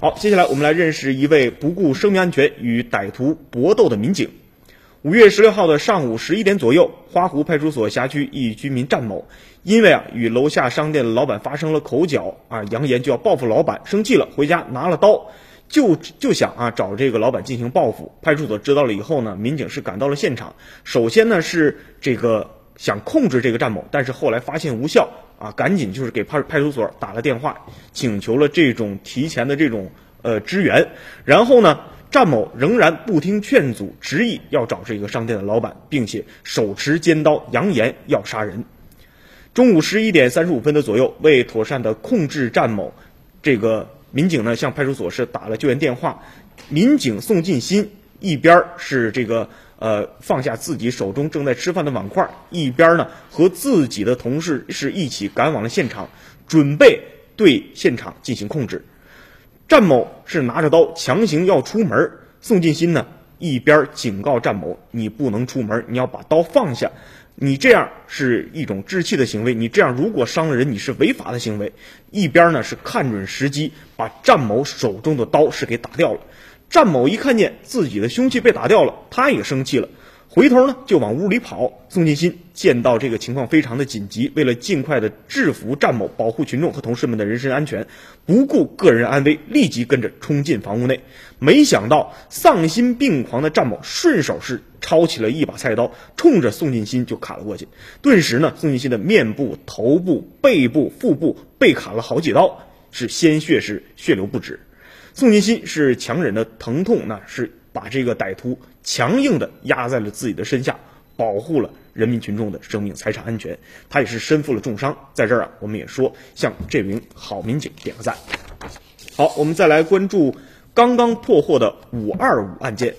好，接下来我们来认识一位不顾生命安全与歹徒搏斗的民警。五月十六号的上午十一点左右，花湖派出所辖区一居民战某，因为啊与楼下商店的老板发生了口角啊，扬言就要报复老板，生气了，回家拿了刀，就就想啊找这个老板进行报复。派出所知道了以后呢，民警是赶到了现场，首先呢是这个想控制这个战某，但是后来发现无效啊，赶紧就是给派派出所打了电话，请求了这种提前的这种呃支援，然后呢。战某仍然不听劝阻，执意要找这个商店的老板，并且手持尖刀，扬言要杀人。中午十一点三十五分的左右，为妥善的控制战某，这个民警呢向派出所是打了救援电话。民警宋进新一边是这个呃放下自己手中正在吃饭的碗筷，一边呢和自己的同事是一起赶往了现场，准备对现场进行控制。战某是拿着刀强行要出门，宋进新呢一边警告战某：“你不能出门，你要把刀放下，你这样是一种置气的行为，你这样如果伤了人，你是违法的行为。”一边呢是看准时机，把战某手中的刀是给打掉了。战某一看见自己的凶器被打掉了，他也生气了。回头呢，就往屋里跑。宋进新见到这个情况非常的紧急，为了尽快的制服战某，保护群众和同事们的人身安全，不顾个人安危，立即跟着冲进房屋内。没想到丧心病狂的战某顺手是抄起了一把菜刀，冲着宋进新就砍了过去。顿时呢，宋进新的面部、头部、背部、腹部被砍了好几刀，是鲜血是血流不止。宋金鑫是强忍着疼痛，那是。把这个歹徒强硬的压在了自己的身下，保护了人民群众的生命财产安全。他也是身负了重伤，在这儿啊，我们也说向这名好民警点个赞。好，我们再来关注刚刚破获的“五二五”案件。